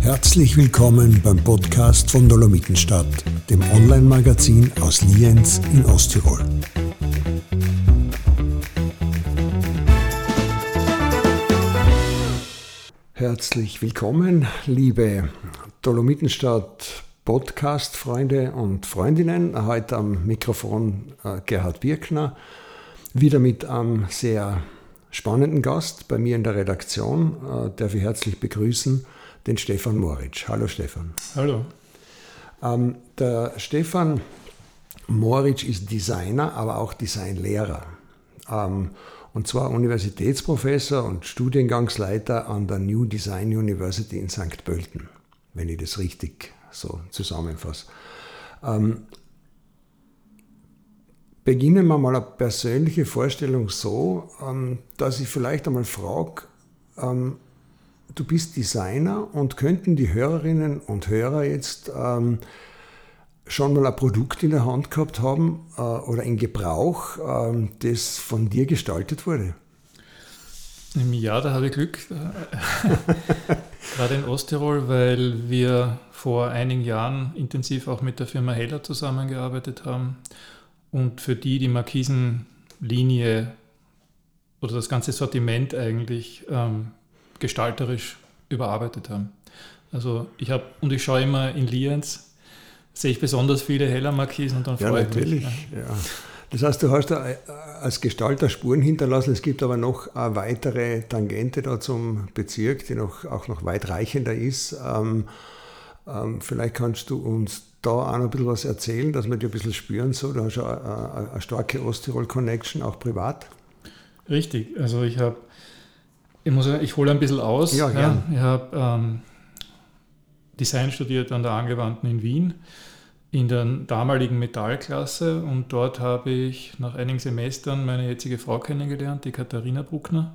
Herzlich willkommen beim Podcast von Dolomitenstadt, dem Online-Magazin aus Lienz in Osttirol. Herzlich willkommen, liebe Dolomitenstadt Podcast-Freunde und Freundinnen. Heute am Mikrofon äh, Gerhard Birkner, wieder mit einem sehr spannenden Gast bei mir in der Redaktion. Äh, darf ich herzlich begrüßen den Stefan Moritsch. Hallo Stefan. Hallo. Ähm, der Stefan Moritsch ist Designer, aber auch Designlehrer. Ähm, und zwar Universitätsprofessor und Studiengangsleiter an der New Design University in St. Pölten, wenn ich das richtig so zusammenfasse. Ähm, beginnen wir mal eine persönliche Vorstellung so, ähm, dass ich vielleicht einmal frage, ähm, du bist Designer und könnten die Hörerinnen und Hörer jetzt ähm, schon mal ein Produkt in der Hand gehabt haben äh, oder in Gebrauch, äh, das von dir gestaltet wurde? Ja, da habe ich Glück, gerade in Osttirol, weil wir vor einigen Jahren intensiv auch mit der Firma Heller zusammengearbeitet haben und für die die Markisenlinie oder das ganze Sortiment eigentlich ähm, gestalterisch überarbeitet haben. Also ich habe, und ich schaue immer in Lienz, sehe ich besonders viele heller Markisen und dann ja, freue natürlich. ich mich. Ja. Das heißt, du hast da äh, als Gestalter Spuren hinterlassen. Es gibt aber noch eine weitere Tangente da zum Bezirk, die noch, auch noch weitreichender ist. Ähm, ähm, vielleicht kannst du uns da auch noch ein bisschen was erzählen, dass wir dir ein bisschen spüren. So, du hast ja eine, eine starke Osttirol-Connection, auch privat. Richtig. Also ich habe ich muss ich hole ein bisschen aus. Ja. Ja, ich habe ähm, Design studiert an der Angewandten in Wien in der damaligen Metallklasse und dort habe ich nach einigen Semestern meine jetzige Frau kennengelernt, die Katharina Bruckner,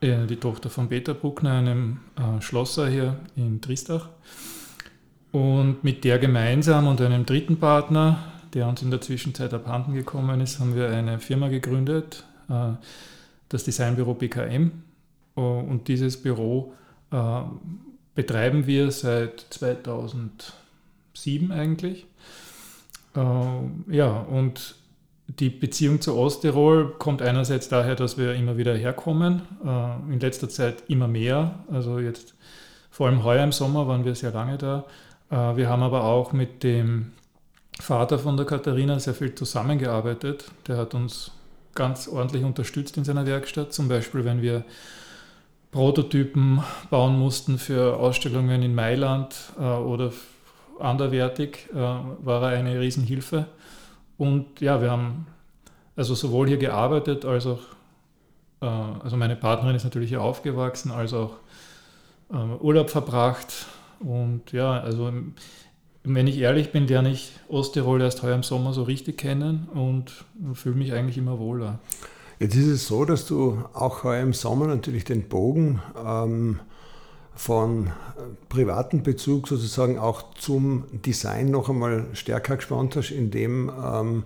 äh, die Tochter von Peter Bruckner, einem äh, Schlosser hier in Tristach. Und mit der gemeinsam und einem dritten Partner, der uns in der Zwischenzeit abhanden gekommen ist, haben wir eine Firma gegründet, äh, das Designbüro BKM. Äh, und dieses Büro äh, betreiben wir seit 2007 eigentlich. Ja, und die Beziehung zu Osttirol kommt einerseits daher, dass wir immer wieder herkommen, in letzter Zeit immer mehr. Also jetzt vor allem heuer im Sommer waren wir sehr lange da. Wir haben aber auch mit dem Vater von der Katharina sehr viel zusammengearbeitet. Der hat uns ganz ordentlich unterstützt in seiner Werkstatt. Zum Beispiel, wenn wir Prototypen bauen mussten für Ausstellungen in Mailand äh, oder anderwertig, äh, war er eine Riesenhilfe. Und ja, wir haben also sowohl hier gearbeitet als auch, äh, also meine Partnerin ist natürlich hier aufgewachsen, als auch äh, Urlaub verbracht. Und ja, also wenn ich ehrlich bin, lerne ich Osttirol erst heuer im Sommer so richtig kennen und fühle mich eigentlich immer wohler. Jetzt ist es so, dass du auch heuer im Sommer natürlich den Bogen ähm, von privaten Bezug sozusagen auch zum Design noch einmal stärker gespannt hast, indem ähm,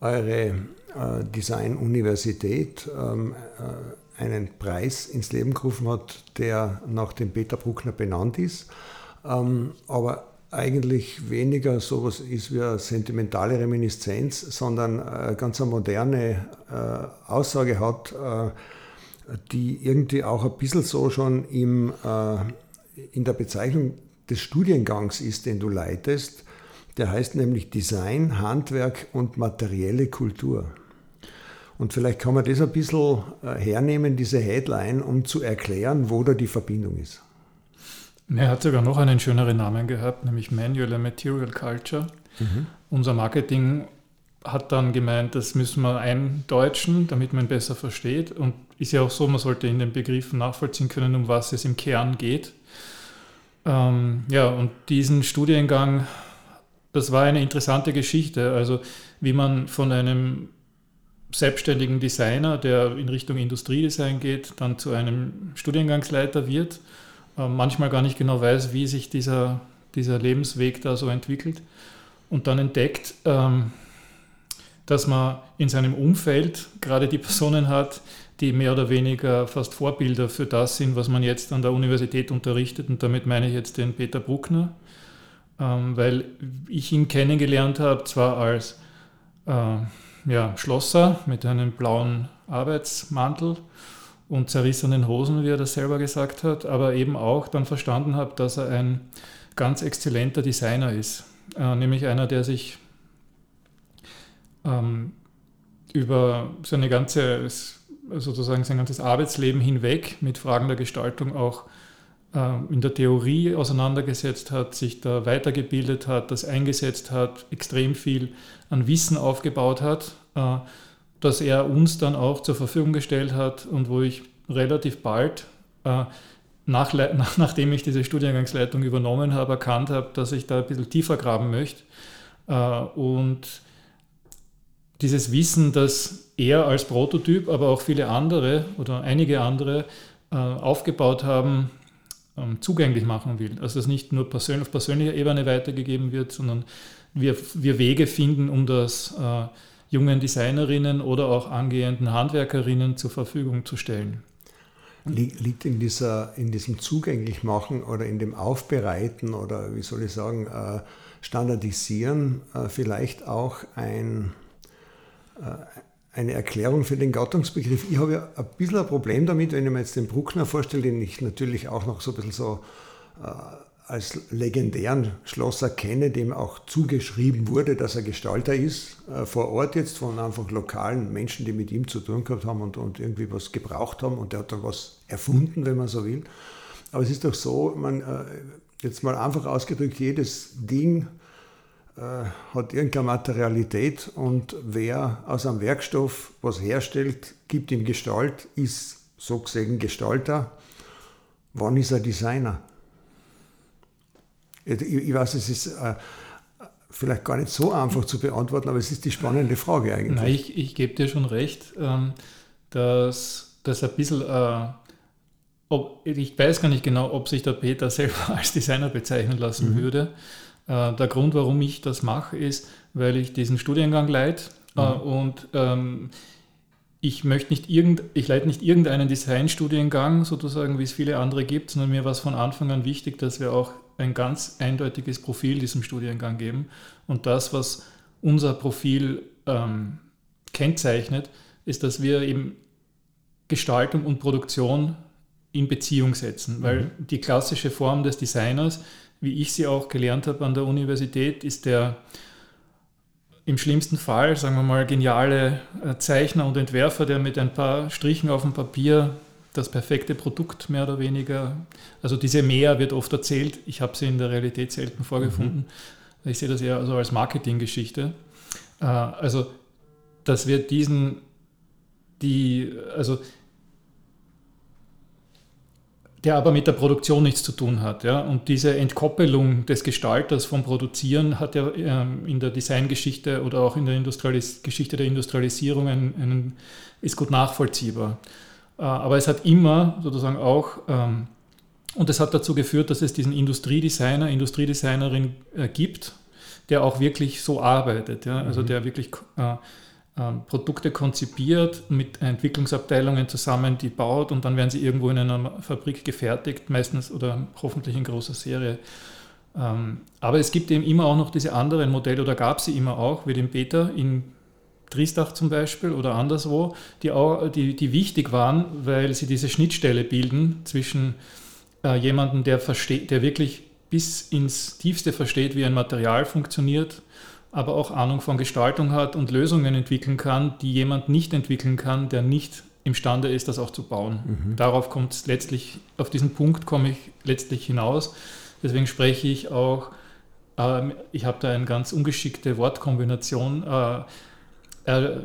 eure äh, Design-Universität ähm, äh, einen Preis ins Leben gerufen hat, der nach dem Peter Bruckner benannt ist. Ähm, aber eigentlich weniger sowas ist wie eine sentimentale Reminiszenz, sondern eine ganz eine moderne äh, Aussage hat, äh, die irgendwie auch ein bisschen so schon im, äh, in der Bezeichnung des Studiengangs ist, den du leitest. Der heißt nämlich Design, Handwerk und materielle Kultur. Und vielleicht kann man das ein bisschen äh, hernehmen, diese Headline, um zu erklären, wo da die Verbindung ist. Er hat sogar noch einen schöneren Namen gehabt, nämlich Manual and Material Culture. Mhm. Unser Marketing hat dann gemeint, das müssen wir eindeutschen, damit man besser versteht. Und ist ja auch so, man sollte in den Begriffen nachvollziehen können, um was es im Kern geht. Ähm, ja, und diesen Studiengang, das war eine interessante Geschichte. Also wie man von einem selbstständigen Designer, der in Richtung Industriedesign geht, dann zu einem Studiengangsleiter wird manchmal gar nicht genau weiß, wie sich dieser, dieser Lebensweg da so entwickelt und dann entdeckt, ähm, dass man in seinem Umfeld gerade die Personen hat, die mehr oder weniger fast Vorbilder für das sind, was man jetzt an der Universität unterrichtet. Und damit meine ich jetzt den Peter Bruckner, ähm, weil ich ihn kennengelernt habe, zwar als äh, ja, Schlosser mit einem blauen Arbeitsmantel und zerrissenen Hosen, wie er das selber gesagt hat, aber eben auch dann verstanden habe, dass er ein ganz exzellenter Designer ist, äh, nämlich einer, der sich ähm, über seine ganze, sozusagen sein ganzes Arbeitsleben hinweg mit Fragen der Gestaltung auch äh, in der Theorie auseinandergesetzt hat, sich da weitergebildet hat, das eingesetzt hat, extrem viel an Wissen aufgebaut hat, äh, das er uns dann auch zur Verfügung gestellt hat und wo ich relativ bald, äh, nach, nach, nachdem ich diese Studiengangsleitung übernommen habe, erkannt habe, dass ich da ein bisschen tiefer graben möchte. Und dieses Wissen, das er als Prototyp, aber auch viele andere oder einige andere aufgebaut haben, ähm, zugänglich machen will. Also dass nicht nur persönlich, auf persönlicher Ebene weitergegeben wird, sondern wir, wir Wege finden, um das äh, jungen Designerinnen oder auch angehenden Handwerkerinnen zur Verfügung zu stellen. Liegt in, dieser, in diesem Zugänglichmachen oder in dem Aufbereiten oder wie soll ich sagen, äh, Standardisieren äh, vielleicht auch ein, äh, eine Erklärung für den Gattungsbegriff. Ich habe ja ein bisschen ein Problem damit, wenn ich mir jetzt den Bruckner vorstelle, den ich natürlich auch noch so ein bisschen so als legendären Schlosser kenne, dem auch zugeschrieben wurde, dass er Gestalter ist, äh, vor Ort jetzt von einfach lokalen Menschen, die mit ihm zu tun gehabt haben und, und irgendwie was gebraucht haben und der hat dann was erfunden, wenn man so will. Aber es ist doch so, man, äh, jetzt mal einfach ausgedrückt, jedes Ding, äh, hat irgendeine Materialität und wer aus einem Werkstoff was herstellt, gibt ihm Gestalt, ist so gesehen Gestalter. Wann ist er Designer? Ich, ich weiß, es ist äh, vielleicht gar nicht so einfach zu beantworten, aber es ist die spannende Frage eigentlich. Nein, ich, ich gebe dir schon recht, ähm, dass das ein bisschen, äh, ob, ich weiß gar nicht genau, ob sich der Peter selber als Designer bezeichnen lassen mhm. würde. Äh, der Grund, warum ich das mache, ist, weil ich diesen Studiengang leite äh, mhm. und ähm, ich möchte nicht irgend, ich leite nicht irgendeinen Designstudiengang, sozusagen, wie es viele andere gibt, sondern mir war es von Anfang an wichtig, dass wir auch ein ganz eindeutiges Profil diesem Studiengang geben. Und das, was unser Profil ähm, kennzeichnet, ist, dass wir eben Gestaltung und Produktion in Beziehung setzen, weil mhm. die klassische Form des Designers wie ich sie auch gelernt habe an der Universität, ist der im schlimmsten Fall, sagen wir mal, geniale äh, Zeichner und Entwerfer, der mit ein paar Strichen auf dem Papier das perfekte Produkt mehr oder weniger, also diese Mehr wird oft erzählt, ich habe sie in der Realität selten vorgefunden. Mhm. Ich sehe das eher also als Marketinggeschichte. Äh, also, dass wir diesen, die, also der aber mit der Produktion nichts zu tun hat. Ja? Und diese Entkoppelung des Gestalters vom Produzieren hat ja ähm, in der Designgeschichte oder auch in der Industrialis Geschichte der Industrialisierung einen, einen, ist gut nachvollziehbar. Äh, aber es hat immer sozusagen auch, ähm, und es hat dazu geführt, dass es diesen Industriedesigner, Industriedesignerin äh, gibt, der auch wirklich so arbeitet, ja? also mhm. der wirklich äh, Produkte konzipiert, mit Entwicklungsabteilungen zusammen, die baut und dann werden sie irgendwo in einer Fabrik gefertigt, meistens oder hoffentlich in großer Serie. Ähm, aber es gibt eben immer auch noch diese anderen Modelle oder gab sie immer auch, wie den Beta in Triestach zum Beispiel oder anderswo, die, auch, die, die wichtig waren, weil sie diese Schnittstelle bilden zwischen äh, jemandem, der, versteht, der wirklich bis ins Tiefste versteht, wie ein Material funktioniert aber auch Ahnung von Gestaltung hat und Lösungen entwickeln kann, die jemand nicht entwickeln kann, der nicht imstande ist, das auch zu bauen. Mhm. Darauf kommt es letztlich, auf diesen Punkt komme ich letztlich hinaus. Deswegen spreche ich auch, äh, ich habe da eine ganz ungeschickte Wortkombination äh, äh,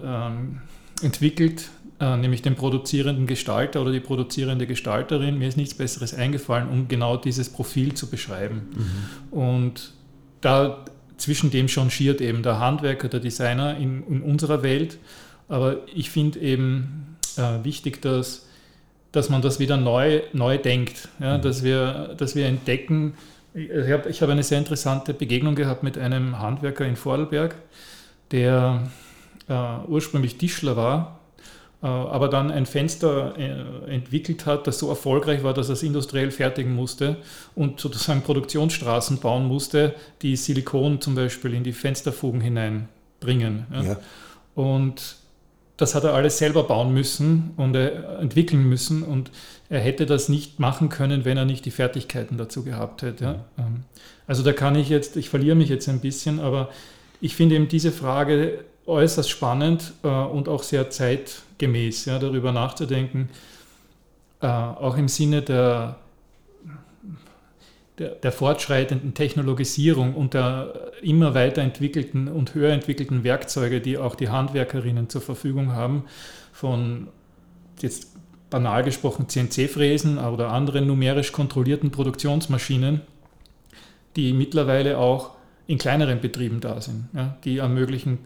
entwickelt, äh, nämlich den produzierenden Gestalter oder die produzierende Gestalterin. Mir ist nichts Besseres eingefallen, um genau dieses Profil zu beschreiben. Mhm. Und da zwischen dem changiert eben der Handwerker, der Designer in, in unserer Welt. Aber ich finde eben äh, wichtig, dass, dass man das wieder neu, neu denkt, ja? Mhm. dass, wir, dass wir entdecken. Ich habe hab eine sehr interessante Begegnung gehabt mit einem Handwerker in Vorarlberg, der äh, ursprünglich Tischler war, aber dann ein Fenster äh, entwickelt hat, das so erfolgreich war, dass er es industriell fertigen musste und sozusagen Produktionsstraßen bauen musste, die Silikon zum Beispiel in die Fensterfugen hineinbringen. Ja. Und das hat er alles selber bauen müssen und entwickeln müssen und er hätte das nicht machen können, wenn er nicht die Fertigkeiten dazu gehabt hätte. Ja. Ähm, also da kann ich jetzt, ich verliere mich jetzt ein bisschen, aber ich finde eben diese Frage äußerst spannend äh, und auch sehr zeitgemäß, ja, darüber nachzudenken, äh, auch im Sinne der, der, der, fortschreitenden Technologisierung und der immer weiterentwickelten und höher entwickelten Werkzeuge, die auch die Handwerkerinnen zur Verfügung haben, von jetzt banal gesprochen CNC-Fräsen oder anderen numerisch kontrollierten Produktionsmaschinen, die mittlerweile auch in kleineren Betrieben da sind, ja, die ermöglichen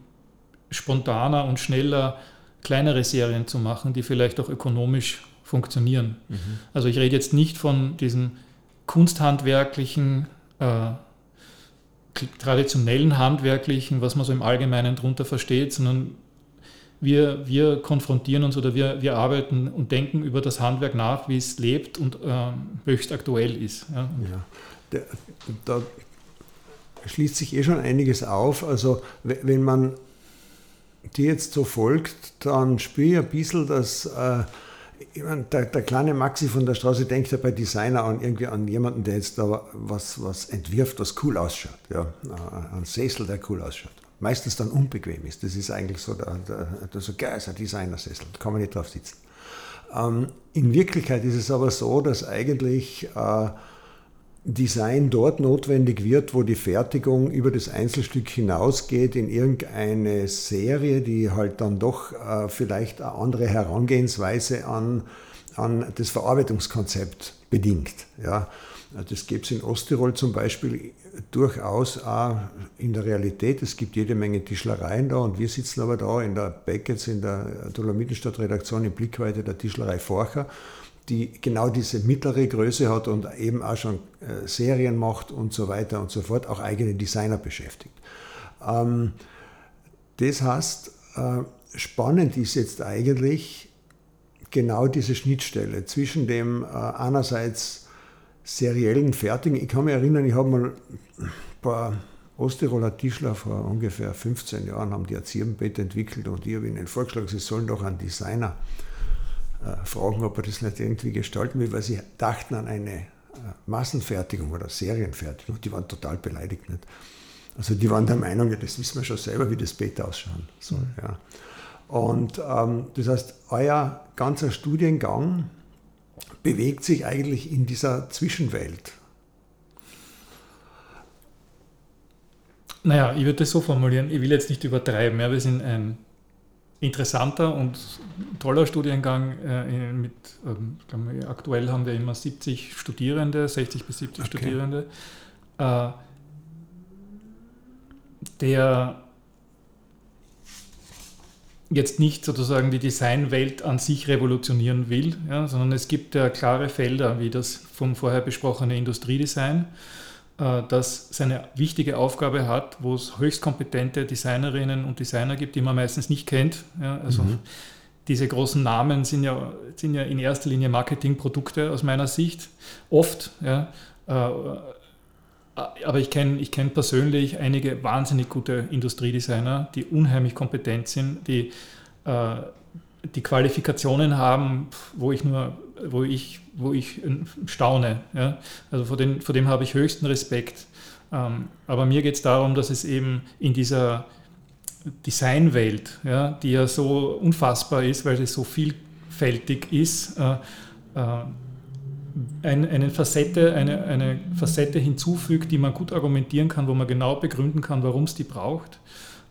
spontaner und schneller kleinere Serien zu machen, die vielleicht auch ökonomisch funktionieren. Mhm. Also ich rede jetzt nicht von diesen kunsthandwerklichen, äh, traditionellen handwerklichen, was man so im Allgemeinen darunter versteht, sondern wir, wir konfrontieren uns oder wir, wir arbeiten und denken über das Handwerk nach, wie es lebt und äh, höchst aktuell ist. Ja. ja der, da schließt sich eh schon einiges auf. Also wenn man die jetzt so folgt, dann spüre ich ein bisschen, dass äh, der, der, kleine Maxi von der Straße denkt ja bei Designer an irgendwie an jemanden, der jetzt da was, was entwirft, was cool ausschaut. Ja? Äh, ein Sessel, der cool ausschaut. Meistens dann unbequem ist. Das ist eigentlich so der, der, der so geil ist ein Designersessel, da kann man nicht drauf sitzen. Ähm, in Wirklichkeit ist es aber so, dass eigentlich äh, Design dort notwendig wird, wo die Fertigung über das Einzelstück hinausgeht in irgendeine Serie, die halt dann doch äh, vielleicht eine andere Herangehensweise an, an das Verarbeitungskonzept bedingt. Ja. Das gibt es in Osttirol zum Beispiel durchaus auch in der Realität. Es gibt jede Menge Tischlereien da und wir sitzen aber da in der Beckets, in der Dolomitenstadt-Redaktion in Blickweite der Tischlerei Forcher die genau diese mittlere Größe hat und eben auch schon äh, Serien macht und so weiter und so fort, auch eigene Designer beschäftigt. Ähm, das heißt, äh, spannend ist jetzt eigentlich genau diese Schnittstelle zwischen dem äh, einerseits seriellen Fertigen. Ich kann mich erinnern, ich habe mal ein paar Osttiroler Tischler vor ungefähr 15 Jahren haben die Erzieherbett entwickelt und ich habe ihnen vorgeschlagen, sie sollen doch einen Designer äh, fragen, ob er das nicht irgendwie gestalten will, weil sie dachten an eine äh, Massenfertigung oder Serienfertigung. Die waren total beleidigt. Nicht? Also die waren der Meinung, ja, das wissen wir schon selber, wie das Bett ausschauen soll. Mhm. Ja. Und ähm, das heißt, euer ganzer Studiengang bewegt sich eigentlich in dieser Zwischenwelt. Naja, ich würde das so formulieren, ich will jetzt nicht übertreiben. Ja, wir sind ein interessanter und toller Studiengang. Äh, mit, ähm, glaube, aktuell haben wir immer 70 Studierende, 60 bis 70 okay. Studierende, äh, der jetzt nicht sozusagen die Designwelt an sich revolutionieren will, ja, sondern es gibt ja klare Felder, wie das vom vorher besprochene Industriedesign das seine wichtige Aufgabe hat, wo es höchst kompetente Designerinnen und Designer gibt, die man meistens nicht kennt. Ja, also mhm. diese großen Namen sind ja, sind ja in erster Linie Marketingprodukte aus meiner Sicht, oft. Ja, äh, aber ich kenne ich kenn persönlich einige wahnsinnig gute Industriedesigner, die unheimlich kompetent sind, die äh, die Qualifikationen haben, wo ich nur, wo ich, wo ich staune. Ja? Also vor, den, vor dem habe ich höchsten Respekt. Ähm, aber mir geht es darum, dass es eben in dieser Designwelt, ja, die ja so unfassbar ist, weil sie so vielfältig ist, äh, äh, ein, eine, Facette, eine, eine Facette hinzufügt, die man gut argumentieren kann, wo man genau begründen kann, warum es die braucht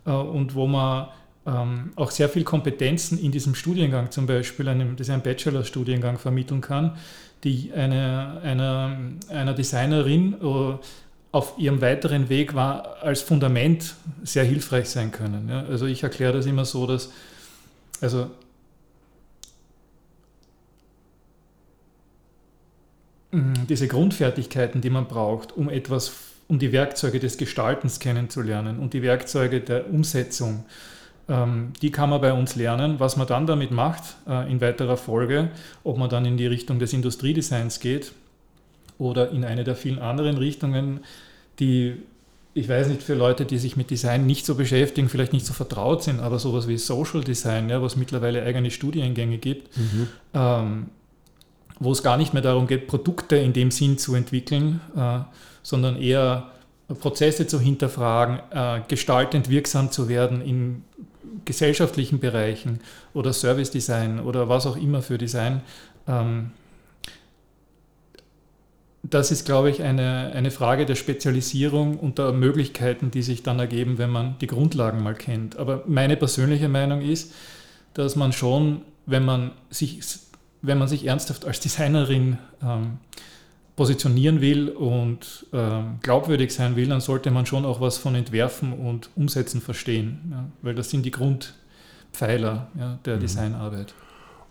äh, und wo man ähm, auch sehr viel Kompetenzen in diesem Studiengang zum Beispiel, einem, das ein Bachelor-Studiengang, vermitteln kann, die eine, eine, einer Designerin äh, auf ihrem weiteren Weg war, als Fundament sehr hilfreich sein können. Ja? Also ich erkläre das immer so, dass also diese Grundfertigkeiten, die man braucht, um etwas, um die Werkzeuge des Gestaltens kennenzulernen und die Werkzeuge der Umsetzung, die kann man bei uns lernen. Was man dann damit macht äh, in weiterer Folge, ob man dann in die Richtung des Industriedesigns geht oder in eine der vielen anderen Richtungen, die ich weiß nicht, für Leute, die sich mit Design nicht so beschäftigen, vielleicht nicht so vertraut sind, aber sowas wie Social Design, ja, was mittlerweile eigene Studiengänge gibt, mhm. ähm, wo es gar nicht mehr darum geht, Produkte in dem Sinn zu entwickeln, äh, sondern eher Prozesse zu hinterfragen, äh, gestaltend wirksam zu werden in gesellschaftlichen Bereichen oder Service Design oder was auch immer für Design. Ähm, das ist, glaube ich, eine, eine Frage der Spezialisierung und der Möglichkeiten, die sich dann ergeben, wenn man die Grundlagen mal kennt. Aber meine persönliche Meinung ist, dass man schon, wenn man sich, wenn man sich ernsthaft als Designerin ähm, positionieren will und ähm, glaubwürdig sein will, dann sollte man schon auch was von Entwerfen und Umsetzen verstehen, ja, weil das sind die Grundpfeiler ja, der mhm. Designarbeit.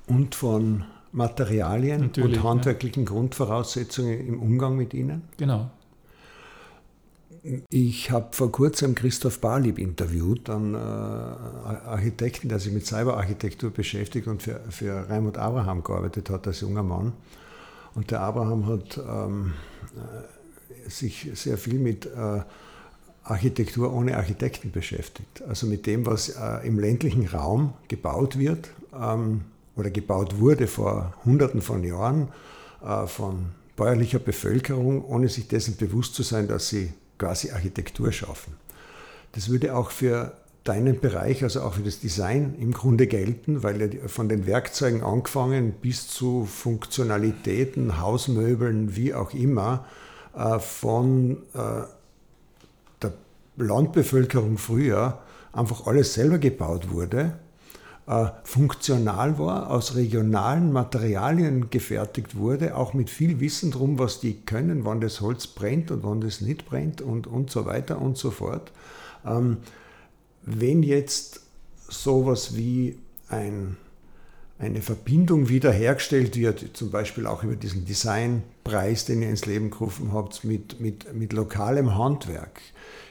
Und von Materialien Natürlich, und handwerklichen ja. Grundvoraussetzungen im Umgang mit ihnen? Genau. Ich habe vor kurzem Christoph Barlieb interviewt, einen äh, Architekten, der sich mit Cyberarchitektur beschäftigt und für, für Raimund Abraham gearbeitet hat als junger Mann. Und der Abraham hat ähm, äh, sich sehr viel mit äh, Architektur ohne Architekten beschäftigt. Also mit dem, was äh, im ländlichen Raum gebaut wird. Ähm, oder gebaut wurde vor Hunderten von Jahren äh, von bäuerlicher Bevölkerung, ohne sich dessen bewusst zu sein, dass sie quasi Architektur schaffen. Das würde auch für deinen Bereich, also auch für das Design im Grunde gelten, weil ja von den Werkzeugen angefangen bis zu Funktionalitäten, Hausmöbeln, wie auch immer, äh, von äh, der Landbevölkerung früher einfach alles selber gebaut wurde äh, funktional war, aus regionalen Materialien gefertigt wurde, auch mit viel Wissen drum, was die können, wann das Holz brennt und wann das nicht brennt und, und so weiter und so fort. Wenn jetzt sowas wie ein, eine Verbindung wiederhergestellt wird, zum Beispiel auch über diesen Designpreis, den ihr ins Leben gerufen habt, mit, mit, mit lokalem Handwerk,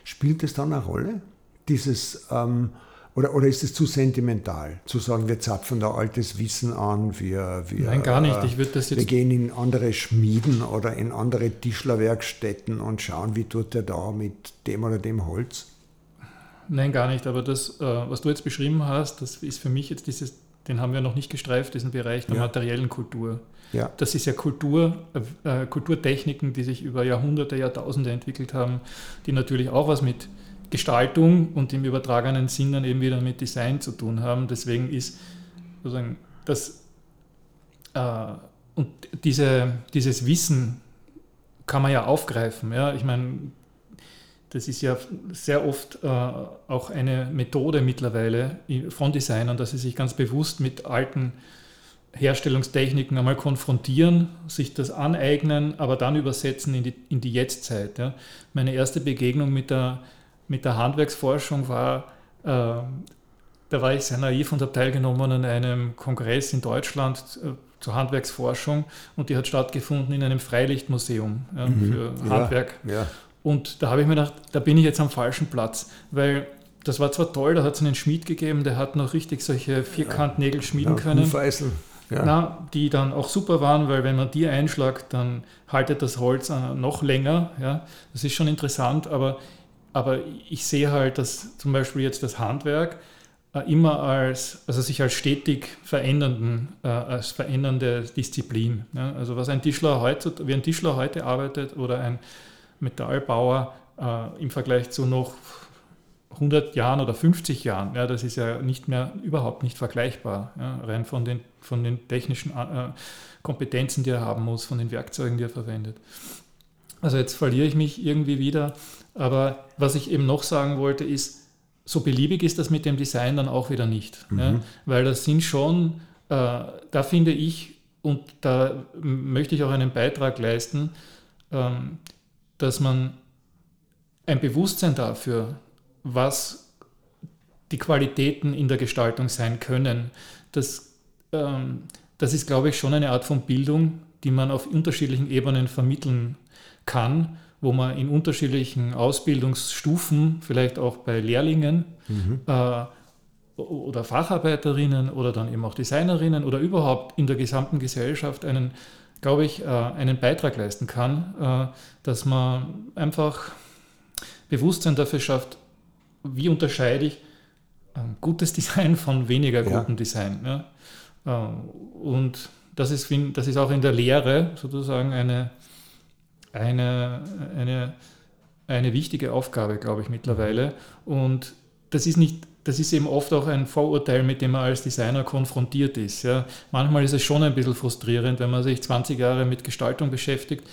spielt es dann eine Rolle? Dieses ähm, oder, oder ist es zu sentimental, zu sagen, wir zapfen da altes Wissen an, wir, wir, Nein, gar nicht. Ich würde das jetzt wir gehen in andere Schmieden oder in andere Tischlerwerkstätten und schauen, wie tut der da mit dem oder dem Holz? Nein, gar nicht. Aber das, äh, was du jetzt beschrieben hast, das ist für mich jetzt dieses, den haben wir noch nicht gestreift, diesen Bereich der ja. materiellen Kultur. Ja. Das ist ja Kultur, äh, Kulturtechniken, die sich über Jahrhunderte, Jahrtausende entwickelt haben, die natürlich auch was mit Gestaltung und im übertragenen Sinn dann eben wieder mit Design zu tun haben. Deswegen ist sozusagen das äh, und diese, dieses Wissen kann man ja aufgreifen. Ja? Ich meine, das ist ja sehr oft äh, auch eine Methode mittlerweile von Designern, dass sie sich ganz bewusst mit alten Herstellungstechniken einmal konfrontieren, sich das aneignen, aber dann übersetzen in die, in die Jetztzeit. Ja. Meine erste Begegnung mit der mit der Handwerksforschung war, äh, da war ich sehr naiv und habe teilgenommen an einem Kongress in Deutschland äh, zur Handwerksforschung und die hat stattgefunden in einem Freilichtmuseum ja, mhm. für Handwerk. Ja. Und da habe ich mir gedacht, da bin ich jetzt am falschen Platz, weil das war zwar toll, da hat es einen Schmied gegeben, der hat noch richtig solche Vierkantnägel schmieden können. Hufeisen. Ja. Na, die dann auch super waren, weil wenn man die einschlagt, dann haltet das Holz noch länger. Ja. Das ist schon interessant, aber aber ich sehe halt, dass zum Beispiel jetzt das Handwerk äh, immer als, also sich als stetig verändernden, äh, als verändernde Disziplin. Ja? Also was ein Tischler heute, wie ein Tischler heute arbeitet oder ein Metallbauer äh, im Vergleich zu noch 100 Jahren oder 50 Jahren, ja, das ist ja nicht mehr, überhaupt nicht vergleichbar, ja? rein von den, von den technischen äh, Kompetenzen, die er haben muss, von den Werkzeugen, die er verwendet. Also jetzt verliere ich mich irgendwie wieder aber was ich eben noch sagen wollte, ist, so beliebig ist das mit dem Design dann auch wieder nicht. Mhm. Ja? Weil das sind schon, äh, da finde ich, und da möchte ich auch einen Beitrag leisten, ähm, dass man ein Bewusstsein dafür, was die Qualitäten in der Gestaltung sein können, das, ähm, das ist, glaube ich, schon eine Art von Bildung, die man auf unterschiedlichen Ebenen vermitteln kann wo man in unterschiedlichen Ausbildungsstufen, vielleicht auch bei Lehrlingen, mhm. äh, oder Facharbeiterinnen oder dann eben auch Designerinnen oder überhaupt in der gesamten Gesellschaft einen, glaube ich, äh, einen Beitrag leisten kann, äh, dass man einfach Bewusstsein dafür schafft, wie unterscheide ich gutes Design von weniger gutem ja. Design. Ja? Und das ist, das ist auch in der Lehre sozusagen eine, eine, eine, eine wichtige Aufgabe, glaube ich, mittlerweile. Und das ist nicht das ist eben oft auch ein Vorurteil, mit dem man als Designer konfrontiert ist. Ja. Manchmal ist es schon ein bisschen frustrierend, wenn man sich 20 Jahre mit Gestaltung beschäftigt,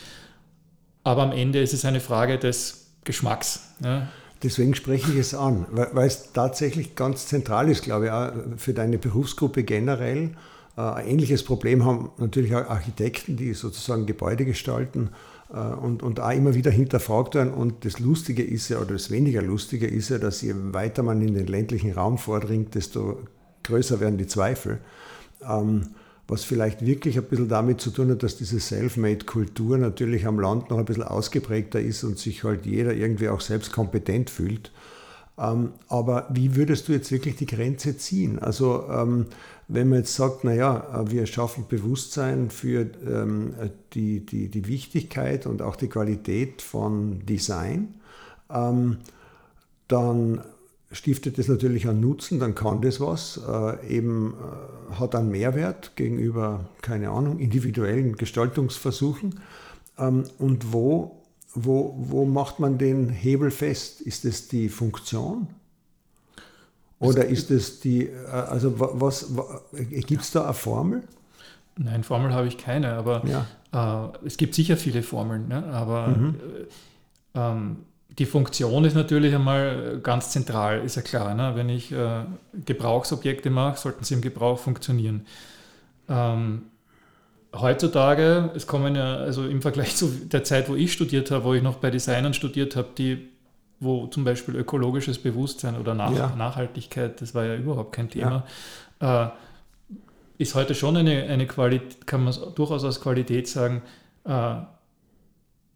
aber am Ende ist es eine Frage des Geschmacks. Ja. Deswegen spreche ich es an, weil, weil, es tatsächlich ganz zentral ist, glaube ich, auch für deine Berufsgruppe generell. Äh, ein ähnliches Problem haben natürlich auch Architekten, die sozusagen Gebäude gestalten und, und auch immer wieder hinterfragt werden. Und das Lustige ist ja, oder das weniger Lustige ist ja, dass je weiter man in den ländlichen Raum vordringt, desto größer werden die Zweifel. Ähm, was vielleicht wirklich ein bisschen damit zu tun hat, dass diese Self-Made-Kultur natürlich am Land noch ein bisschen ausgeprägter ist und sich halt jeder irgendwie auch selbst kompetent fühlt. Ähm, aber wie würdest du jetzt wirklich die Grenze ziehen? Also ähm, wenn man jetzt sagt, naja, wir schaffen Bewusstsein für ähm, die, die, die Wichtigkeit und auch die Qualität von Design, dann stiftet es natürlich einen Nutzen, dann kann das was, äh, eben äh, hat einen Mehrwert gegenüber, keine Ahnung, individuellen Gestaltungsversuchen. und wo wo, wo macht man den Hebel fest? Ist es die Funktion? Oder ist es die, äh, also was, was gibt es da eine Formel? Nein, Formel habe ich keine, aber ja. äh, es gibt sicher viele Formeln, ne? aber mhm. äh, ähm, die Funktion ist natürlich einmal ganz zentral, ist ja klar. Ne? Wenn ich äh, Gebrauchsobjekte mache, sollten sie im Gebrauch funktionieren. Ähm, heutzutage, es kommen ja, also im Vergleich zu der Zeit, wo ich studiert habe, wo ich noch bei Designern studiert habe, die, wo zum Beispiel ökologisches Bewusstsein oder Nach ja. Nachhaltigkeit, das war ja überhaupt kein Thema, ja. äh, ist heute schon eine, eine Qualität, kann man durchaus als Qualität sagen, äh,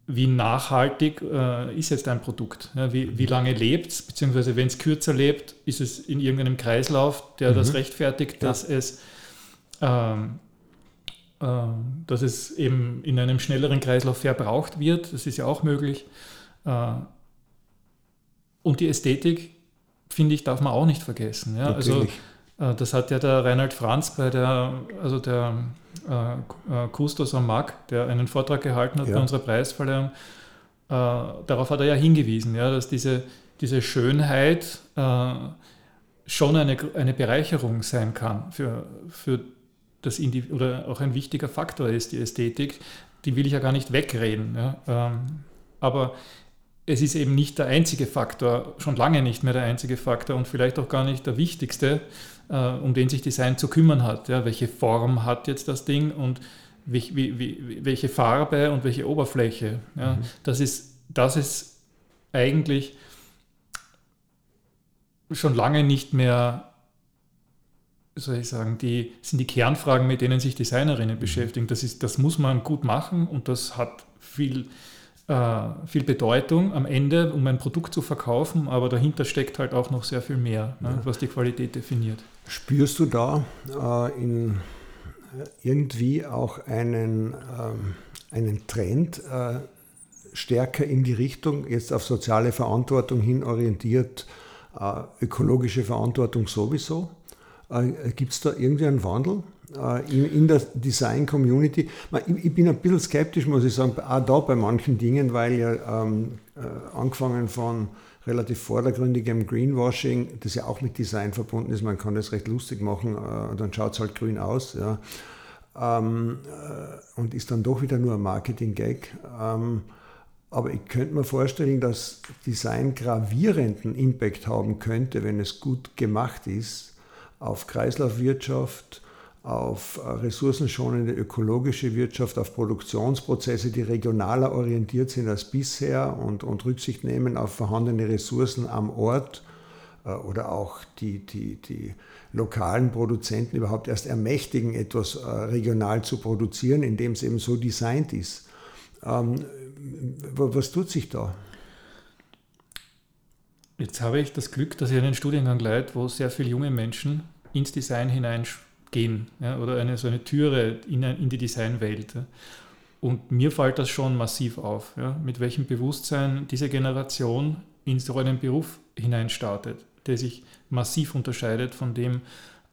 wie nachhaltig äh, ist jetzt ein Produkt? Ja, wie, wie lange lebt es? Beziehungsweise wenn es kürzer lebt, ist es in irgendeinem Kreislauf, der mhm. das rechtfertigt, dass es ähm, äh, dass es eben in einem schnelleren Kreislauf verbraucht wird. Das ist ja auch möglich. Äh, und die Ästhetik, finde ich, darf man auch nicht vergessen. Ja? Also, äh, das hat ja der Reinhard Franz bei der, also der äh, Kustos am Mark, der einen Vortrag gehalten hat ja. bei unserer Preisverleihung, äh, darauf hat er ja hingewiesen, ja, dass diese, diese Schönheit äh, schon eine, eine Bereicherung sein kann für, für das Indiv oder auch ein wichtiger Faktor ist, die Ästhetik, die will ich ja gar nicht wegreden. Ja. Ähm, aber es ist eben nicht der einzige Faktor, schon lange nicht mehr der einzige Faktor und vielleicht auch gar nicht der wichtigste, äh, um den sich Design zu kümmern hat. Ja. Welche Form hat jetzt das Ding und wie, wie, wie, welche Farbe und welche Oberfläche. Ja. Mhm. Das, ist, das ist eigentlich schon lange nicht mehr soll ich sagen, die sind die Kernfragen, mit denen sich Designerinnen mhm. beschäftigen. Das, ist, das muss man gut machen und das hat viel, viel Bedeutung am Ende, um ein Produkt zu verkaufen, aber dahinter steckt halt auch noch sehr viel mehr, ne, was die Qualität definiert. Spürst du da äh, in, irgendwie auch einen, ähm, einen Trend äh, stärker in die Richtung, jetzt auf soziale Verantwortung hin orientiert, äh, ökologische Verantwortung sowieso? Äh, Gibt es da irgendwie einen Wandel äh, in, in, der Design-Community? Ich, ich, bin ein bisschen skeptisch, muss ich sagen, auch da bei manchen Dingen, weil ja ähm, äh, angefangen von relativ vordergründigem Greenwashing, das ja auch mit Design verbunden ist, man kann das recht lustig machen, äh, dann schaut es halt grün aus. Ja. Ähm, äh, und ist dann doch wieder nur ein Marketing-Gag. Ähm, aber ich könnte mir vorstellen, dass Design gravierenden Impact haben könnte, wenn es gut gemacht ist auf Kreislaufwirtschaft, auf äh, ressourcenschonende ökologische Wirtschaft, auf Produktionsprozesse, die regionaler orientiert sind als bisher und, und Rücksicht nehmen auf vorhandene Ressourcen am Ort äh, oder auch die, die, die lokalen Produzenten überhaupt erst ermächtigen, etwas äh, regional zu produzieren, indem es eben so designt ist. Ähm, was tut sich da? Jetzt habe ich das Glück, dass ich einen Studiengang leite, wo sehr viele junge Menschen ins Design hineingehen ja, oder eine, so eine Türe in, in die Designwelt. Ja. Und mir fällt das schon massiv auf, ja, mit welchem Bewusstsein diese Generation in so einen Beruf hineinstartet, der sich massiv unterscheidet von dem,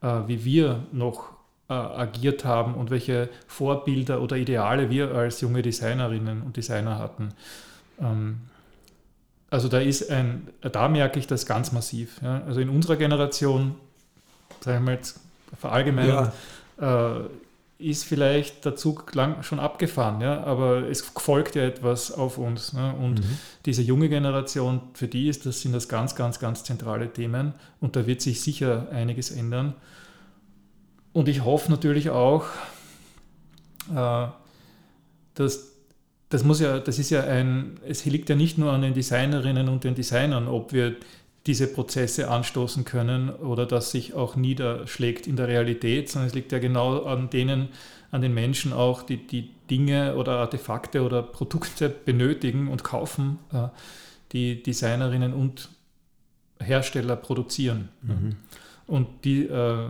äh, wie wir noch äh, agiert haben und welche Vorbilder oder Ideale wir als junge Designerinnen und Designer hatten. Ähm, also da ist ein, da merke ich das ganz massiv. Ja. Also in unserer Generation, sagen wir jetzt verallgemeinert, ja. äh, ist vielleicht der Zug lang schon abgefahren, ja, aber es folgt ja etwas auf uns. Ne? Und mhm. diese junge Generation, für die ist das, sind das ganz, ganz, ganz zentrale Themen und da wird sich sicher einiges ändern. Und ich hoffe natürlich auch, äh, dass das muss ja, das ist ja ein, es liegt ja nicht nur an den Designerinnen und den Designern, ob wir diese Prozesse anstoßen können oder das sich auch niederschlägt in der Realität, sondern es liegt ja genau an denen, an den Menschen auch, die die Dinge oder Artefakte oder Produkte benötigen und kaufen, äh, die Designerinnen und Hersteller produzieren. Mhm. Und die äh,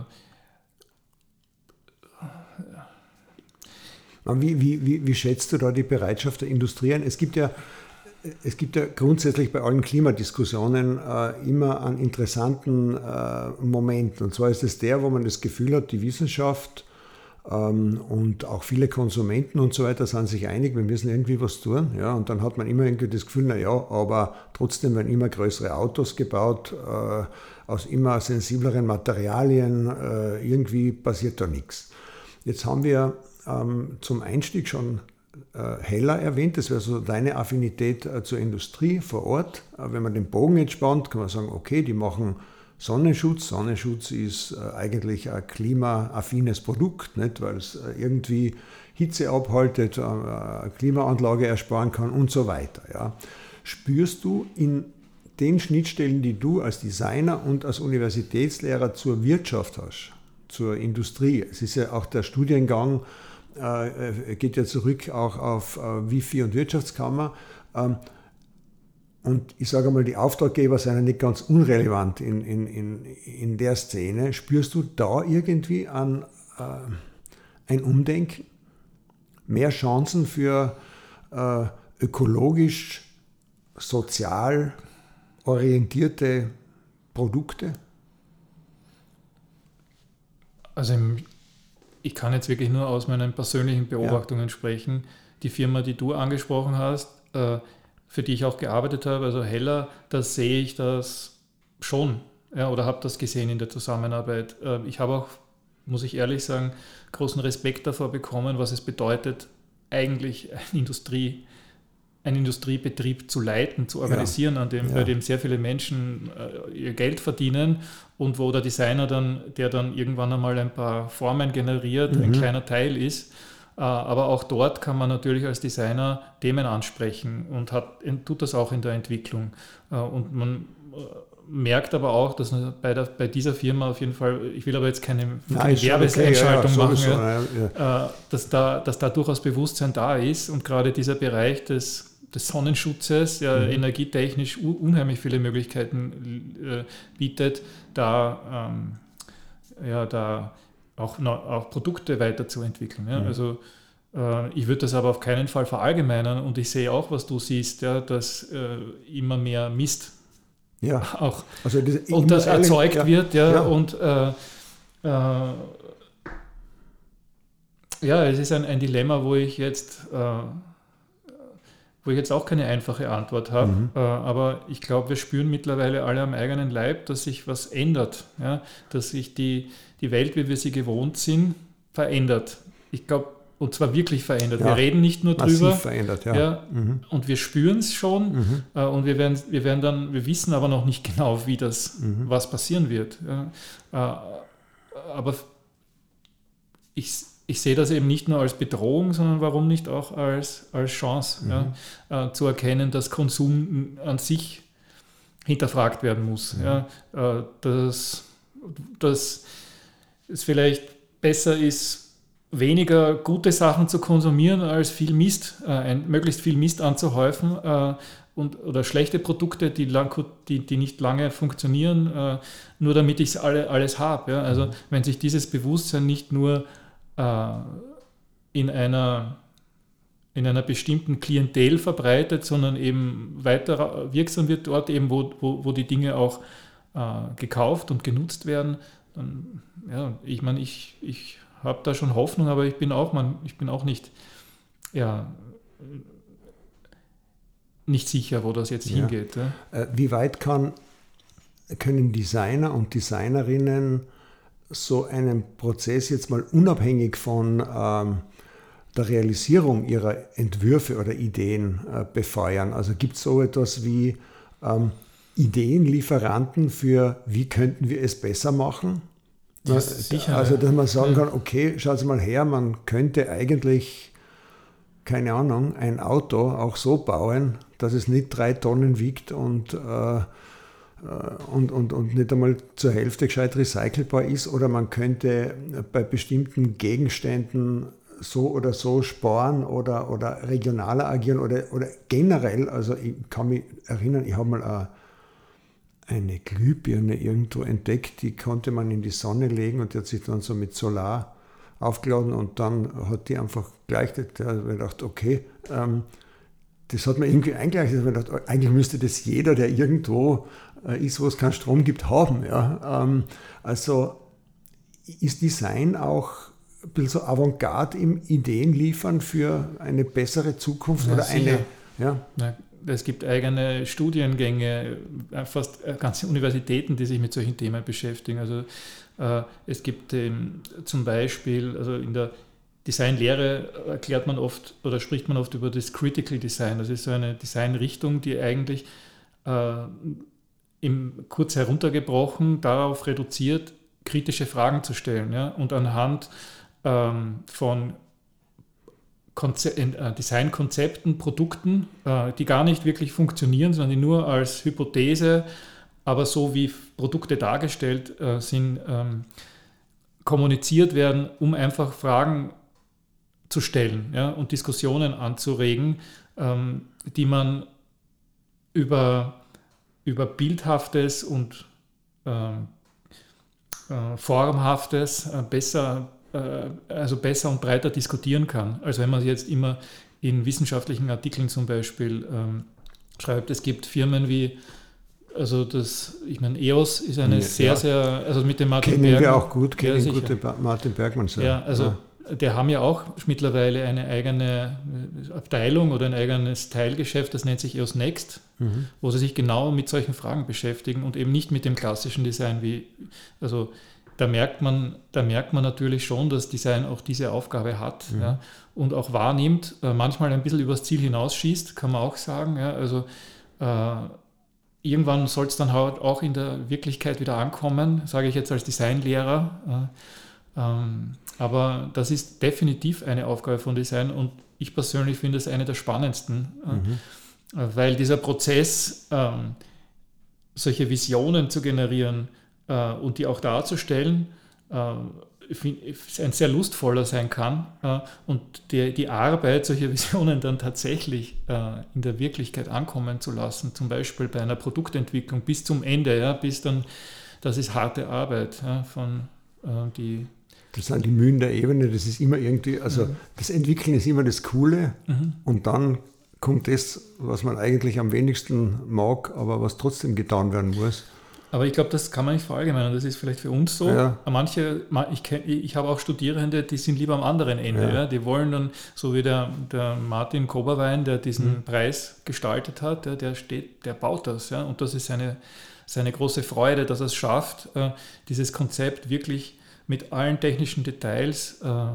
Wie, wie, wie, wie schätzt du da die Bereitschaft der Industrie ein? Es gibt ja, es gibt ja grundsätzlich bei allen Klimadiskussionen äh, immer einen interessanten äh, Moment. Und zwar ist es der, wo man das Gefühl hat, die Wissenschaft ähm, und auch viele Konsumenten und so weiter sind sich einig, wir müssen irgendwie was tun. Ja, und dann hat man immer irgendwie das Gefühl, naja, aber trotzdem werden immer größere Autos gebaut, äh, aus immer sensibleren Materialien, äh, irgendwie passiert da nichts. Jetzt haben wir ähm, zum Einstieg schon Heller erwähnt. Das wäre so deine Affinität äh, zur Industrie vor Ort. Äh, wenn man den Bogen jetzt spannt, kann man sagen, okay, die machen Sonnenschutz. Sonnenschutz ist äh, eigentlich ein klimaaffines Produkt, nicht? weil es äh, irgendwie Hitze abhaltet, äh, Klimaanlage ersparen kann und so weiter. Ja. Spürst du in den Schnittstellen, die du als Designer und als Universitätslehrer zur Wirtschaft hast, zur Industrie, es ist ja auch der Studiengang, äh, geht ja zurück auch auf äh, Wifi und Wirtschaftskammer. Ähm, und ich sage mal, die Auftraggeber sind ja nicht ganz unrelevant in, in, in, in der Szene. Spürst du da irgendwie an, äh, ein Umdenken? Mehr Chancen für äh, ökologisch, sozial orientierte Produkte? Also im ich kann jetzt wirklich nur aus meinen persönlichen Beobachtungen ja. sprechen. Die Firma, die du angesprochen hast, äh, für die ich auch gearbeitet habe, also Heller, da sehe ich das schon ja, oder habe das gesehen in der Zusammenarbeit. Äh, ich habe auch, muss ich ehrlich sagen, großen Respekt davor bekommen, was es bedeutet, eigentlich Industrie einen Industriebetrieb zu leiten, zu organisieren, ja. an dem, ja. bei dem sehr viele Menschen äh, ihr Geld verdienen und wo der Designer dann, der dann irgendwann einmal ein paar Formen generiert, mhm. ein kleiner Teil ist. Äh, aber auch dort kann man natürlich als Designer Themen ansprechen und hat, tut das auch in der Entwicklung. Äh, und man äh, merkt aber auch, dass bei, der, bei dieser Firma auf jeden Fall, ich will aber jetzt keine, keine okay, ja, machen, ja, ja. Dass, da, dass da durchaus Bewusstsein da ist und gerade dieser Bereich des des Sonnenschutzes, ja mhm. energietechnisch unheimlich viele Möglichkeiten äh, bietet, da, ähm, ja, da auch, auch Produkte weiterzuentwickeln. Ja? Mhm. Also äh, ich würde das aber auf keinen Fall verallgemeinern und ich sehe auch, was du siehst, ja, dass äh, immer mehr Mist ja. auch also das, und das erzeugt ja. wird ja, ja. und äh, äh, ja, es ist ein, ein Dilemma, wo ich jetzt wo ich jetzt auch keine einfache Antwort habe. Mhm. Äh, aber ich glaube, wir spüren mittlerweile alle am eigenen Leib, dass sich was ändert, ja? dass sich die, die Welt, wie wir sie gewohnt sind, verändert. Ich glaube, und zwar wirklich verändert. Ja, wir reden nicht nur drüber. verändert, ja. ja mhm. Und wir spüren es schon mhm. äh, und wir werden, wir werden dann, wir wissen aber noch nicht genau, wie das, mhm. was passieren wird. Ja. Äh, aber ich, ich sehe das eben nicht nur als Bedrohung, sondern warum nicht auch als, als Chance mhm. ja, äh, zu erkennen, dass Konsum an sich hinterfragt werden muss. Mhm. Ja, äh, dass, dass es vielleicht besser ist, weniger gute Sachen zu konsumieren, als viel Mist, äh, ein, möglichst viel Mist anzuhäufen äh, und, oder schlechte Produkte, die, lang, die, die nicht lange funktionieren, äh, nur damit ich alle, alles habe. Ja? Also mhm. wenn sich dieses Bewusstsein nicht nur äh, in einer in einer bestimmten Klientel verbreitet, sondern eben weiter wirksam wird dort eben, wo, wo, wo die Dinge auch äh, gekauft und genutzt werden. Dann, ja, ich meine, ich, ich habe da schon Hoffnung, aber ich bin auch, man, ich bin auch nicht, ja, nicht sicher, wo das jetzt ja. hingeht. Ja. Äh, wie weit kann, können Designer und Designerinnen so einen Prozess jetzt mal unabhängig von ähm, der Realisierung ihrer Entwürfe oder Ideen äh, befeuern? Also gibt es so etwas wie ähm, Ideenlieferanten für, wie könnten wir es besser machen? Ja, sicher, also, dass man sagen kann, okay, schaut mal her, man könnte eigentlich, keine Ahnung, ein Auto auch so bauen, dass es nicht drei Tonnen wiegt und, äh und, und, und nicht einmal zur Hälfte gescheit recycelbar ist. Oder man könnte bei bestimmten Gegenständen so oder so sparen oder, oder regionaler agieren oder, oder generell, also ich kann mich erinnern, ich habe mal eine, eine Glühbirne irgendwo entdeckt, die konnte man in die Sonne legen und die hat sich dann so mit Solar aufgeladen und dann hat die einfach gleich, da habe ich gedacht, okay, ähm, das hat man irgendwie eingeleitet, gedacht, eigentlich müsste das jeder, der irgendwo äh, ist, wo es keinen Strom gibt, haben. Ja? Ähm, also ist Design auch ein bisschen so Avantgarde im Ideen liefern für eine bessere Zukunft ja, oder sicher. eine. Ja. ja. Es gibt eigene Studiengänge, äh, fast äh, ganze Universitäten, die sich mit solchen Themen beschäftigen. Also äh, es gibt ähm, zum Beispiel, also in der Designlehre erklärt man oft oder spricht man oft über das Critical Design. Das ist so eine Designrichtung, die eigentlich äh, im, kurz heruntergebrochen darauf reduziert, kritische Fragen zu stellen ja? und anhand ähm, von äh, Designkonzepten, Produkten, äh, die gar nicht wirklich funktionieren, sondern die nur als Hypothese, aber so wie Produkte dargestellt äh, sind, ähm, kommuniziert werden, um einfach Fragen zu stellen ja, und Diskussionen anzuregen, ähm, die man über, über bildhaftes und ähm, äh, formhaftes äh, besser äh, also besser und breiter diskutieren kann, als wenn man jetzt immer in wissenschaftlichen Artikeln zum Beispiel ähm, schreibt. Es gibt Firmen wie, also das, ich meine, EOS ist eine ja, sehr, sehr, also mit dem Martin kennen Bergmann. Kennen wir auch gut, kennen ja, gute Martin Bergmann sehr. Ja, also der haben ja auch mittlerweile eine eigene Abteilung oder ein eigenes Teilgeschäft, das nennt sich EOS Next, mhm. wo sie sich genau mit solchen Fragen beschäftigen und eben nicht mit dem klassischen Design wie, also da merkt man, da merkt man natürlich schon, dass Design auch diese Aufgabe hat mhm. ja, und auch wahrnimmt, äh, manchmal ein bisschen übers Ziel hinausschießt, kann man auch sagen. Ja, also äh, irgendwann soll es dann halt auch in der Wirklichkeit wieder ankommen, sage ich jetzt als Designlehrer. Äh, aber das ist definitiv eine Aufgabe von Design und ich persönlich finde es eine der spannendsten, äh, mhm. Weil dieser Prozess, ähm, solche Visionen zu generieren, äh, und die auch darzustellen, äh, ein sehr lustvoller sein kann und die, die Arbeit, solche Visionen dann tatsächlich in der Wirklichkeit ankommen zu lassen, zum Beispiel bei einer Produktentwicklung bis zum Ende, ja, bis dann, das ist harte Arbeit ja, von die das sind die Mühen der Ebene, das ist immer irgendwie, also mhm. das Entwickeln ist immer das Coole mhm. und dann kommt das, was man eigentlich am wenigsten mag, aber was trotzdem getan werden muss. Aber ich glaube, das kann man nicht verallgemeinern. Das ist vielleicht für uns so. Ja. Manche, ich, kenn, ich habe auch Studierende, die sind lieber am anderen Ende. Ja. Ja. Die wollen dann, so wie der, der Martin Koberwein, der diesen mhm. Preis gestaltet hat, der, der, steht, der baut das. Ja? Und das ist seine, seine große Freude, dass er es schafft, äh, dieses Konzept wirklich mit allen technischen Details äh,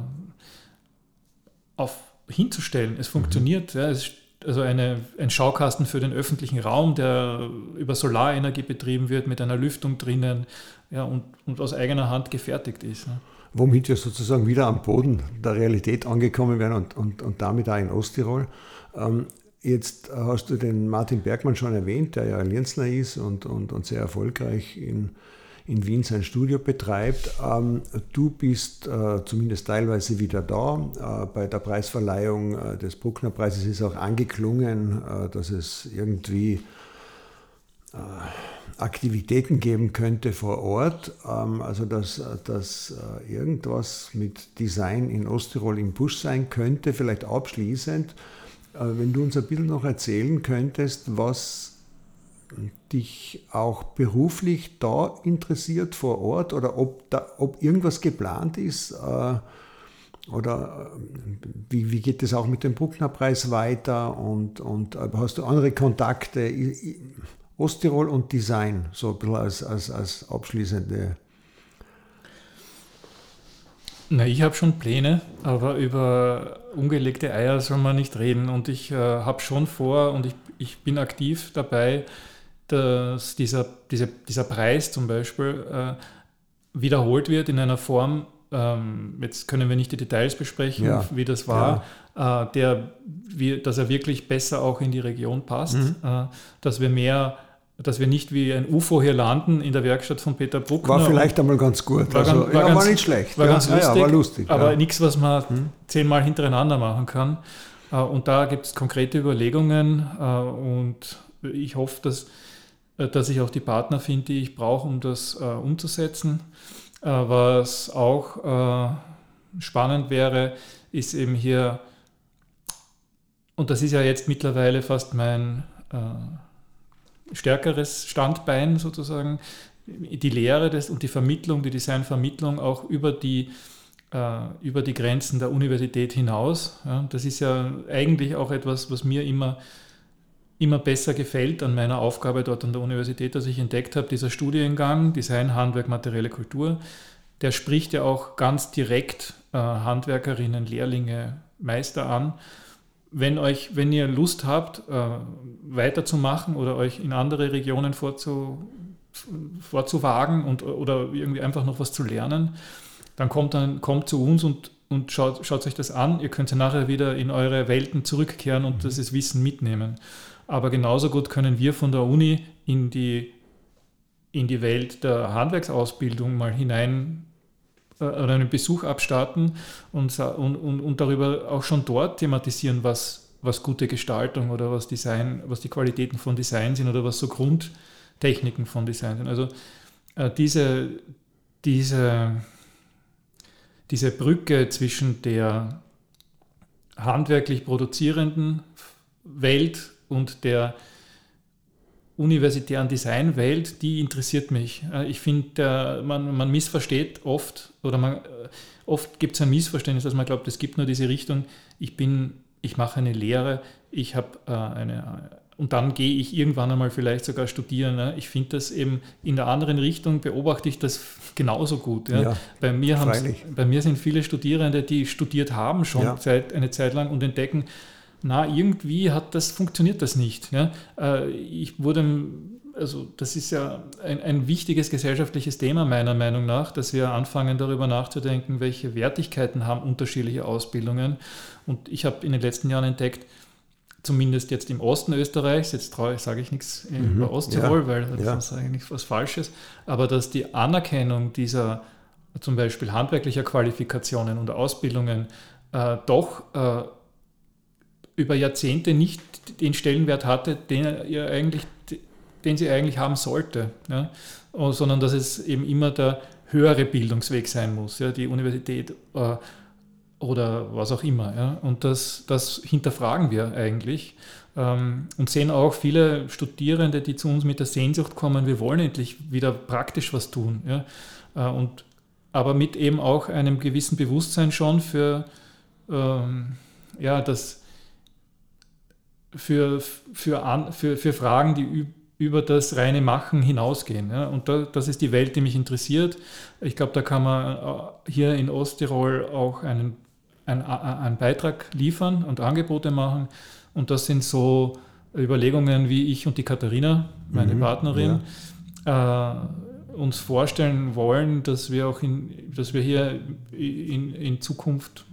auf, hinzustellen. Es funktioniert. Mhm. Ja? Es also eine, ein Schaukasten für den öffentlichen Raum, der über Solarenergie betrieben wird, mit einer Lüftung drinnen ja, und, und aus eigener Hand gefertigt ist. Ne? Womit wir sozusagen wieder am Boden der Realität angekommen werden und, und, und damit auch in Osttirol. Ähm, jetzt hast du den Martin Bergmann schon erwähnt, der ja Lienzner ist und, und, und sehr erfolgreich in, in Wien sein Studio betreibt. Ähm, du bist äh, zumindest teilweise wieder da. Äh, bei der Preisverleihung äh, des Bruckner Preises ist auch angeklungen, dass es irgendwie Aktivitäten geben könnte vor Ort. Ähm, also dass, dass irgendwas mit Design in Osttirol im Busch sein könnte, vielleicht abschließend. Wenn du uns ein bisschen noch erzählen könntest, was dich auch beruflich da interessiert vor Ort oder ob, da, ob irgendwas geplant ist? Äh, oder äh, wie, wie geht es auch mit dem Bruckner-Preis weiter? Und, und äh, hast du andere Kontakte? Osttirol und Design, so ein bisschen als, als, als abschließende. Na, ich habe schon Pläne, aber über ungelegte Eier soll man nicht reden. Und ich äh, habe schon vor und ich, ich bin aktiv dabei, dass dieser, diese, dieser Preis zum Beispiel äh, wiederholt wird in einer Form, ähm, jetzt können wir nicht die Details besprechen, ja. wie das war, ja. äh, der, wie, dass er wirklich besser auch in die Region passt, mhm. äh, dass wir mehr dass wir nicht wie ein UFO hier landen in der Werkstatt von Peter Bruckner. War vielleicht einmal ganz gut. War, also, war, ja, ganz, war nicht schlecht. War ganz lustig, war lustig aber nichts, was man hm. zehnmal hintereinander machen kann. Äh, und da gibt es konkrete Überlegungen äh, und ich hoffe, dass dass ich auch die Partner finde, die ich brauche, um das äh, umzusetzen. Äh, was auch äh, spannend wäre, ist eben hier, und das ist ja jetzt mittlerweile fast mein äh, stärkeres Standbein sozusagen, die Lehre des, und die Vermittlung, die Designvermittlung auch über die äh, über die Grenzen der Universität hinaus. Ja, das ist ja eigentlich auch etwas, was mir immer immer besser gefällt an meiner Aufgabe dort an der Universität, dass ich entdeckt habe, dieser Studiengang Design, Handwerk, materielle Kultur, der spricht ja auch ganz direkt äh, Handwerkerinnen, Lehrlinge, Meister an. Wenn, euch, wenn ihr Lust habt, äh, weiterzumachen oder euch in andere Regionen vorzu, vorzuwagen und, oder irgendwie einfach noch was zu lernen, dann kommt, dann, kommt zu uns und, und schaut, schaut euch das an. Ihr könnt ja nachher wieder in eure Welten zurückkehren und mhm. das Wissen mitnehmen. Aber genauso gut können wir von der Uni in die, in die Welt der Handwerksausbildung mal hinein äh, oder einen Besuch abstatten und, und, und, und darüber auch schon dort thematisieren, was, was gute Gestaltung oder was Design, was die Qualitäten von Design sind oder was so Grundtechniken von Design sind. Also äh, diese, diese, diese Brücke zwischen der handwerklich produzierenden Welt und der universitären Designwelt, die interessiert mich. Äh, ich finde, man, man missversteht oft oder man, äh, oft gibt es ein Missverständnis, dass man glaubt, es gibt nur diese Richtung, ich bin, ich mache eine Lehre, ich habe äh, eine und dann gehe ich irgendwann einmal vielleicht sogar studieren. Ne? Ich finde das eben in der anderen Richtung beobachte ich das genauso gut. Ja, bei, mir bei mir sind viele Studierende, die studiert haben schon ja. Zeit, eine Zeit lang und entdecken, na, irgendwie hat das, funktioniert das nicht. Ja? Äh, ich wurde, also das ist ja ein, ein wichtiges gesellschaftliches Thema meiner Meinung nach, dass wir anfangen darüber nachzudenken, welche Wertigkeiten haben unterschiedliche Ausbildungen. Und ich habe in den letzten Jahren entdeckt, zumindest jetzt im Osten Österreichs, jetzt sage ich nichts mhm. über Osttirol, ja. weil das ja. ist eigentlich was Falsches, aber dass die Anerkennung dieser zum Beispiel handwerklicher Qualifikationen und Ausbildungen äh, doch äh, über Jahrzehnte nicht den Stellenwert hatte, den, er eigentlich, den sie eigentlich haben sollte, ja? sondern dass es eben immer der höhere Bildungsweg sein muss, ja? die Universität äh, oder was auch immer. Ja? Und das, das hinterfragen wir eigentlich ähm, und sehen auch viele Studierende, die zu uns mit der Sehnsucht kommen, wir wollen endlich wieder praktisch was tun. Ja? Äh, und, aber mit eben auch einem gewissen Bewusstsein schon für ähm, ja, das für, für, an, für, für Fragen, die über das reine Machen hinausgehen. Ja? Und da, das ist die Welt, die mich interessiert. Ich glaube, da kann man äh, hier in Osttirol auch einen, einen, einen Beitrag liefern und Angebote machen. Und das sind so Überlegungen, wie ich und die Katharina, meine mhm, Partnerin, ja. äh, uns vorstellen wollen, dass wir auch in, dass wir hier in, in Zukunft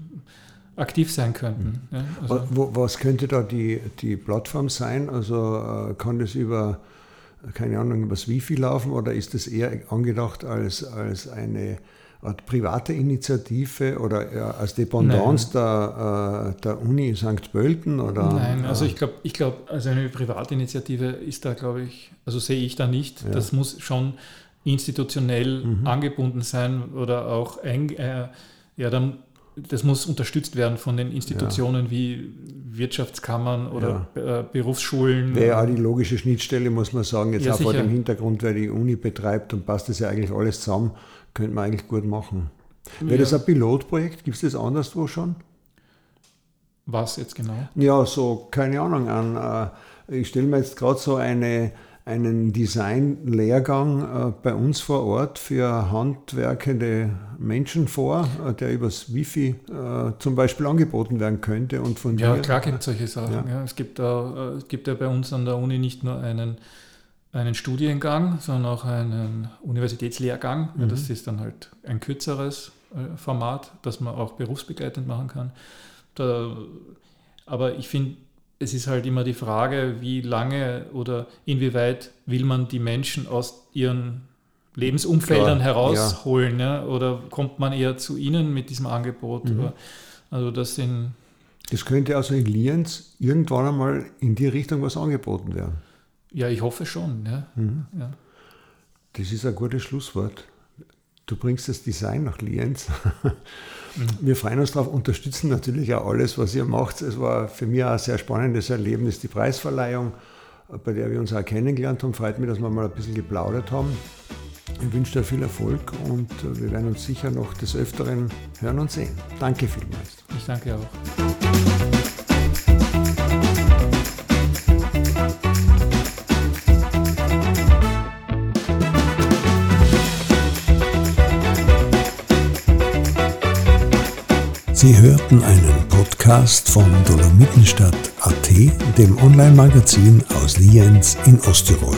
aktiv sein könnten. Ja, also was könnte da die, die Plattform sein? Also äh, kann das über keine Ahnung, übers Wifi laufen oder ist das eher angedacht als, als eine Art private Initiative oder als Dependance der, äh, der Uni St. Pölten? Oder, Nein, also ich glaube, ich glaub, also eine private Initiative ist da, glaube ich, also sehe ich da nicht. Ja. Das muss schon institutionell mhm. angebunden sein oder auch ein, äh, ja, dann das muss unterstützt werden von den Institutionen ja. wie Wirtschaftskammern oder ja. Äh, Berufsschulen. Wäre ja die logische Schnittstelle, muss man sagen, jetzt ja, auch sicher. vor dem Hintergrund, wer die Uni betreibt und passt das ja eigentlich alles zusammen, könnte man eigentlich gut machen. Wäre das ein Pilotprojekt? Gibt es das anderswo schon? Was jetzt genau? Ja, so, keine Ahnung, an, äh, ich stelle mir jetzt gerade so eine einen Design-Lehrgang äh, bei uns vor Ort für handwerkende Menschen vor, äh, der übers Wifi äh, zum Beispiel angeboten werden könnte. Und von ja, klar gibt es solche Sachen. Ja. Ja, es, gibt da, es gibt ja bei uns an der Uni nicht nur einen, einen Studiengang, sondern auch einen Universitätslehrgang. Mhm. Ja, das ist dann halt ein kürzeres Format, das man auch berufsbegleitend machen kann. Da, aber ich finde, es ist halt immer die Frage, wie lange oder inwieweit will man die Menschen aus ihren Lebensumfeldern Klar, herausholen ja. Ja? oder kommt man eher zu ihnen mit diesem Angebot? Mhm. Also das sind... Das könnte also in Lienz irgendwann einmal in die Richtung was angeboten werden. Ja, ich hoffe schon. Ja. Mhm. Das ist ein gutes Schlusswort. Du bringst das Design nach Lienz. Mhm. Wir freuen uns darauf, unterstützen natürlich auch alles, was ihr macht. Es war für mich auch ein sehr spannendes Erlebnis, die Preisverleihung, bei der wir uns auch kennengelernt haben. Freut mich, dass wir mal ein bisschen geplaudert haben. Ich wünsche dir viel Erfolg und wir werden uns sicher noch des Öfteren hören und sehen. Danke vielmals. Ich danke auch. Hörten einen Podcast von Dolomitenstadt.at, dem Online-Magazin aus Lienz in Osttirol.